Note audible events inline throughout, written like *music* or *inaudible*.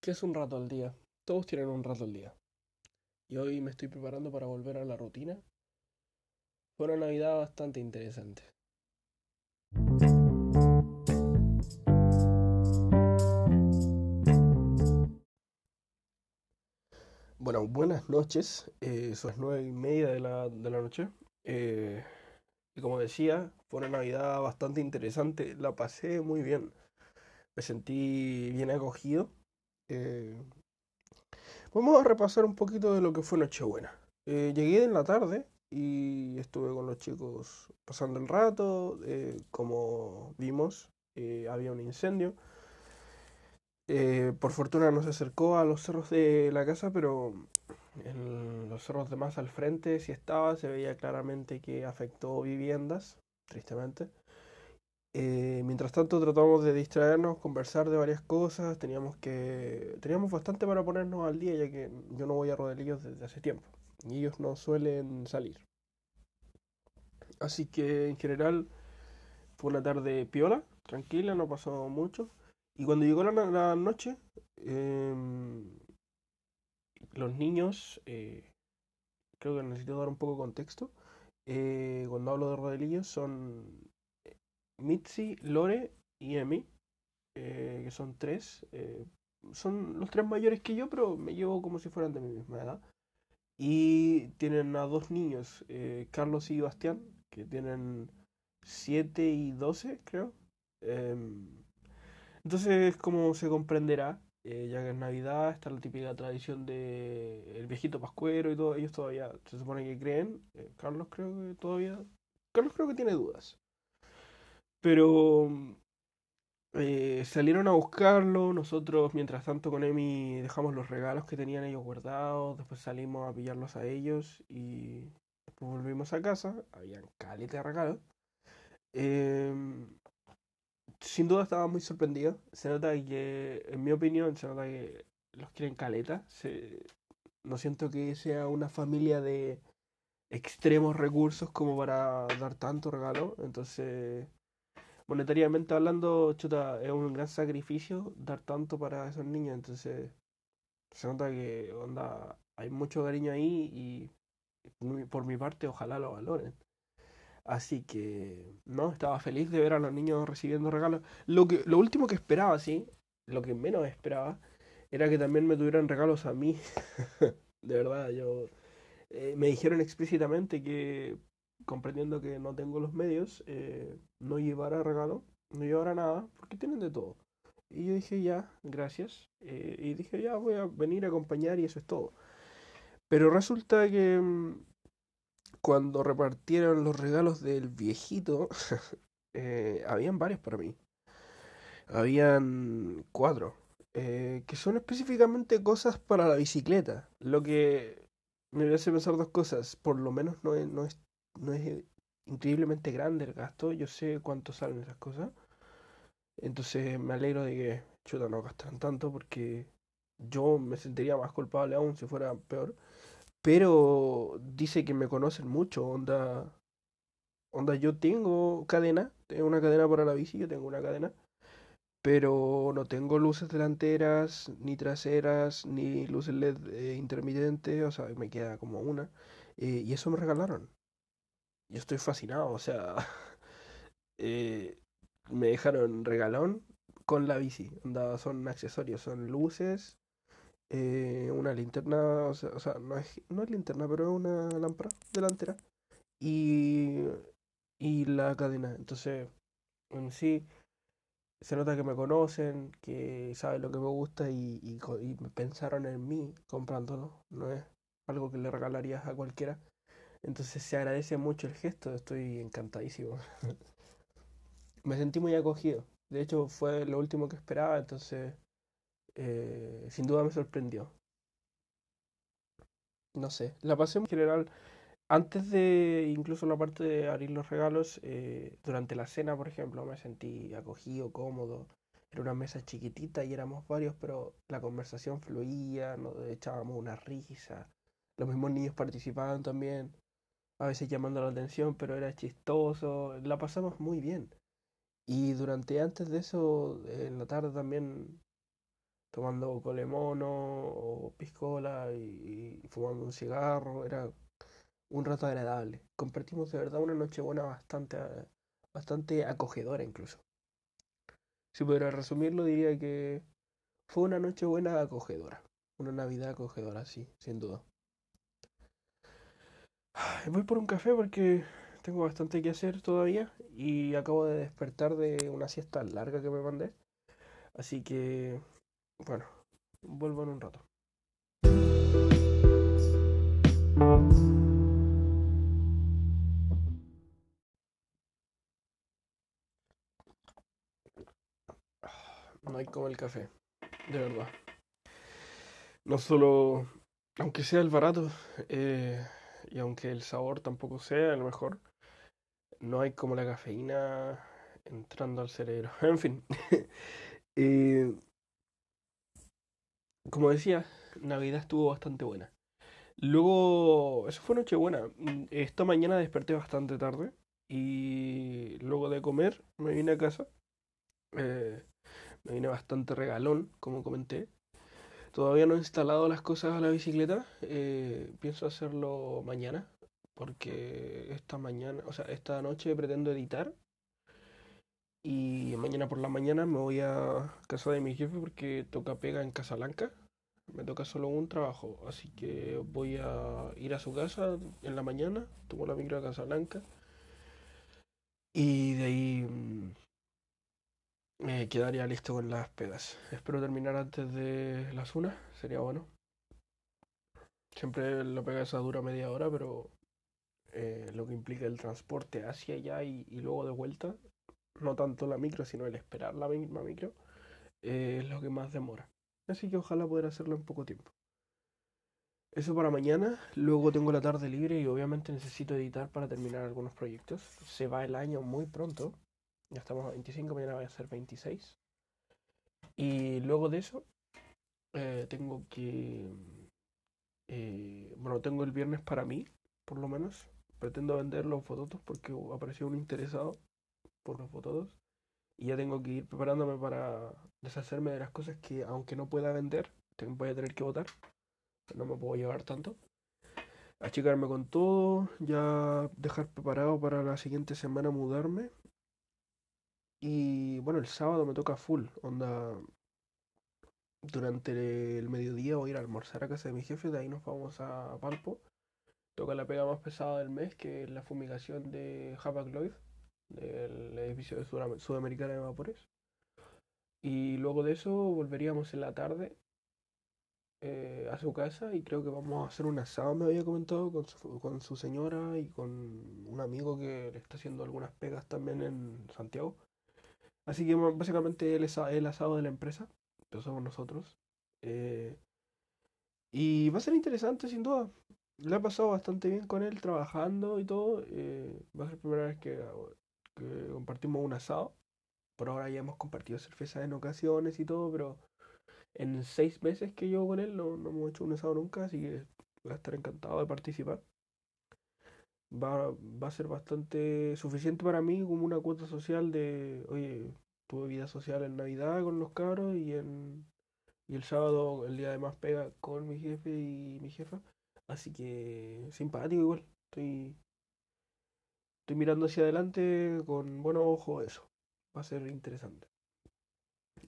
¿Qué es un rato al día? Todos tienen un rato al día. Y hoy me estoy preparando para volver a la rutina. Fue una Navidad bastante interesante. Bueno, buenas noches. Eh, son las nueve y media de la, de la noche. Eh, y como decía, fue una Navidad bastante interesante. La pasé muy bien. Me sentí bien acogido. Eh, vamos a repasar un poquito de lo que fue Nochebuena. Eh, llegué en la tarde y estuve con los chicos pasando el rato. eh, como vimos, eh, había un incendio. Por fortuna no se acercó a los cerros de la casa, pero en los cerros de más al frente sí estaba, se veía claramente que afectó viviendas, tristemente. Eh, mientras tanto tratamos de distraernos, conversar de varias cosas, teníamos que teníamos bastante para ponernos al día ya que yo no voy a Rodelillos desde hace tiempo y ellos no suelen salir. Así que en general fue una tarde piola, tranquila, no pasó mucho. Y cuando llegó la, noche, em, los niños, eh, creo que necesito dar un poco de contexto. Eh, cuando hablo de Rodelillos son Mitzi, Lore y Emi, eh, que son tres. eh, son los tres mayores que yo, pero me llevo como si fueran de mi misma edad. Y tienen a dos niños, eh, Carlos y Bastián, que tienen 7 y 12 creo. Em, entonces, como se comprenderá, eh, ya que es Navidad, está la típica tradición de el viejito pascuero y todo. Ellos todavía se supone que creen. eh, Carlos creo que todavía. Carlos creo que tiene dudas. Pero eh, salieron a buscarlo. Nosotros, mientras tanto, con Emi dejamos los regalos que tenían ellos guardados. Después salimos a pillarlos a ellos y después volvimos a casa. Habían caleta de regalos. Em, sin duda estaba muy sorprendido. Se nota que, en mi opinión, se nota que los quieren caleta. No siento que sea una familia de extremos recursos como para dar tanto regalo. Entonces, monetariamente hablando, chuta, es un gran sacrificio dar tanto para esos niños. Entonces, se nota que onda, hay mucho cariño ahí y por mi parte, ojalá lo valoren. Así que, no, estaba feliz de ver a los niños recibiendo regalos. Lo que, lo último que esperaba, sí, lo que menos esperaba, era que también me tuvieran regalos a mí. *laughs* De verdad, yo eh, me dijeron explícitamente que, comprendiendo que no tengo los medios, eh, no llevara regalo, no llevara nada, porque tienen de todo. Y yo dije, ya, gracias. eh, y dije, ya, voy a venir a acompañar y eso es todo. Pero resulta que mm, cuando repartieron los regalos del viejito, *laughs* eh, habían varios para mí. Habían cuatro, eh, que son específicamente cosas para la bicicleta. Lo que me hace pensar dos cosas. Por lo menos no es, no es, no es increíblemente grande el gasto. Yo sé cuánto salen esas cosas. Entonces me alegro de que, chuta, no gastaran tanto porque yo me sentiría más culpable aún si fuera peor. Pero dice que me conocen mucho, onda, onda, yo tengo cadena, tengo una cadena para la bici, yo tengo una cadena, pero no tengo luces delanteras, ni traseras, ni luces LED eh, intermitentes, o sea, me queda como una, eh, y eso me regalaron. Yo estoy fascinado, o sea, *laughs* eh, me dejaron regalón con la bici, onda, son accesorios, son luces eh, una linterna, o sea, o sea, no es, no es linterna, pero es una lámpara delantera y, y la cadena. Entonces, en sí, se nota que me conocen, que saben lo que me gusta y, y, y pensaron en mí comprándolo. No es algo que le regalarías a cualquiera. Entonces se agradece mucho el gesto, estoy encantadísimo. *laughs* Me sentí muy acogido. De hecho, fue lo último que esperaba, entonces eh, sin duda me sorprendió. No sé, la pasé en general antes de incluso la parte de abrir los regalos, eh, durante la cena, por ejemplo, me sentí acogido, cómodo. Era una mesa chiquitita y éramos varios, pero la conversación fluía, nos echábamos una risa. Los mismos niños participaban también, a veces llamando la atención, pero era chistoso. La pasamos muy bien. Y durante antes de eso, en la tarde también tomando colemono o piscola y, fumando un cigarro. Era un rato agradable. Compartimos de verdad una noche buena bastante, bastante acogedora incluso. Si pudiera resumirlo, diría que fue una noche buena acogedora. Una Navidad acogedora, sí, sin duda. Voy por un café porque tengo bastante que hacer todavía y acabo de despertar de una siesta larga que me mandé. Así que, bueno, vuelvo en un rato. No hay como el café, de verdad. No solo, aunque sea el barato eh, y aunque el sabor tampoco sea el mejor, no hay como la cafeína entrando al cerebro. *laughs* En fin. *laughs* eh, como decía, Navidad estuvo bastante buena. Luego, eso fue Nochebuena. Esta mañana desperté bastante tarde y luego de comer me vine a casa. Eh, me vine bastante regalón, como comenté. Todavía no he instalado las cosas a la bicicleta. Eh, pienso hacerlo mañana, porque esta mañana, o sea, esta noche pretendo editar. Y mañana por la mañana me voy a casa de mi jefe porque toca pega en Casablanca. Me toca solo un trabajo, así que voy a ir a su casa en la mañana, tomo la micro a Casablanca y de ahí me quedaría listo con las pegas. Espero terminar antes de las una, sería bueno. Siempre la pega esa dura media hora, pero eh, lo que implica el transporte hacia allá y, y, luego de vuelta, no tanto la micro, sino el esperar la misma micro, eh, es lo que más demora. Así que ojalá poder hacerlo en poco tiempo. Eso para mañana, luego tengo la tarde libre y obviamente necesito editar para terminar algunos proyectos. Se va el año muy pronto, ya estamos a 25, mañana voy a ser 26. Y luego de eso, eh, tengo que... Eh, bueno, tengo el viernes para mí, por lo menos. Pretendo vender los fototos porque apareció un interesado por los fototos. Y ya tengo que ir preparándome para deshacerme de las cosas que, aunque no pueda vender, voy a tener que votar. No me puedo llevar tanto. Achicarme con todo, ya dejar preparado para la siguiente semana mudarme y bueno, el sábado me toca full, onda. Durante el mediodía voy a ir a almorzar a casa de mi jefe, de ahí nos vamos a Palpo. Toca la pega más pesada del mes, que es la fumigación de Hapag Lloyd, del edificio de Sudamericana de Vapores. Y luego de eso volveríamos en la tarde eh, a su casa y creo que vamos a hacer un asado, me había comentado, con su, con su señora y con un amigo que le está haciendo algunas pegas también en Santiago. Así que básicamente él es el asado de la empresa, somos nosotros. Eh, y va a ser interesante sin duda. Le ha pasado bastante bien con él trabajando y todo. Eh, va a ser la primera vez que, compartimos un asado. Por ahora ya hemos compartido cerveza en ocasiones y todo, pero en seis meses que llevo con él no, no hemos hecho un asado nunca, así que voy a estar encantado de participar va, va a ser bastante suficiente para mí como una cuota social de, oye, tuve vida social en Navidad con los cabros y en y el sábado, el día de más pega con mi jefe y mi jefa. Así que simpático igual. Estoy, estoy mirando hacia adelante con buenos ojos eso. Va a ser interesante.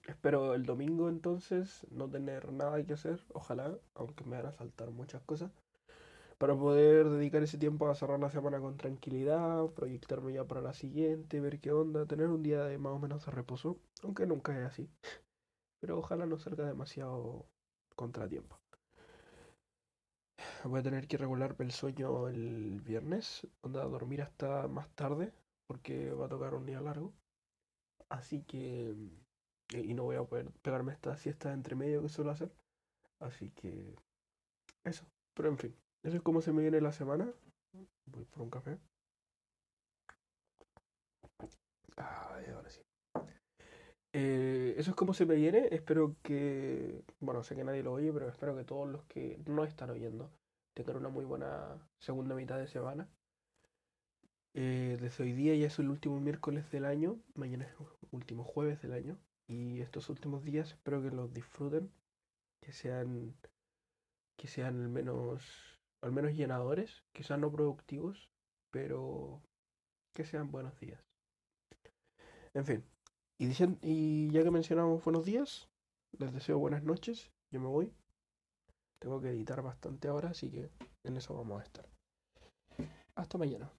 Espero el domingo entonces no tener nada que hacer, ojalá, aunque me van a saltar muchas cosas para poder dedicar ese tiempo a cerrar la semana con tranquilidad, proyectarme ya para la siguiente, ver qué onda, tener un día de más o menos de reposo, aunque nunca es así. Pero ojalá no salga demasiado contratiempo. Voy a tener que regularme el sueño el viernes, onda a dormir hasta más tarde, porque va a tocar un día largo. Así que... Y no voy a poder pegarme esta siesta entre medio que suelo hacer. Así que... Eso. Pero en fin. Eso es como se me viene la semana. Voy por un café. Ay, ahora sí. Eh, eso es como se me viene. Espero que. Bueno, sé que nadie lo oye, pero espero que todos los que no están oyendo tengan una muy buena segunda mitad de semana. Eh, desde hoy día ya es el último miércoles del año. Mañana es el último jueves del año. y estos últimos días espero que los disfruten, que sean que sean al menos al menos llenadores, quizás no productivos, pero que sean buenos días. En fin, y, dicen, y ya que mencionamos buenos días, les deseo buenas noches, yo me voy. Tengo que editar bastante ahora, así que en eso vamos a estar. Hasta mañana.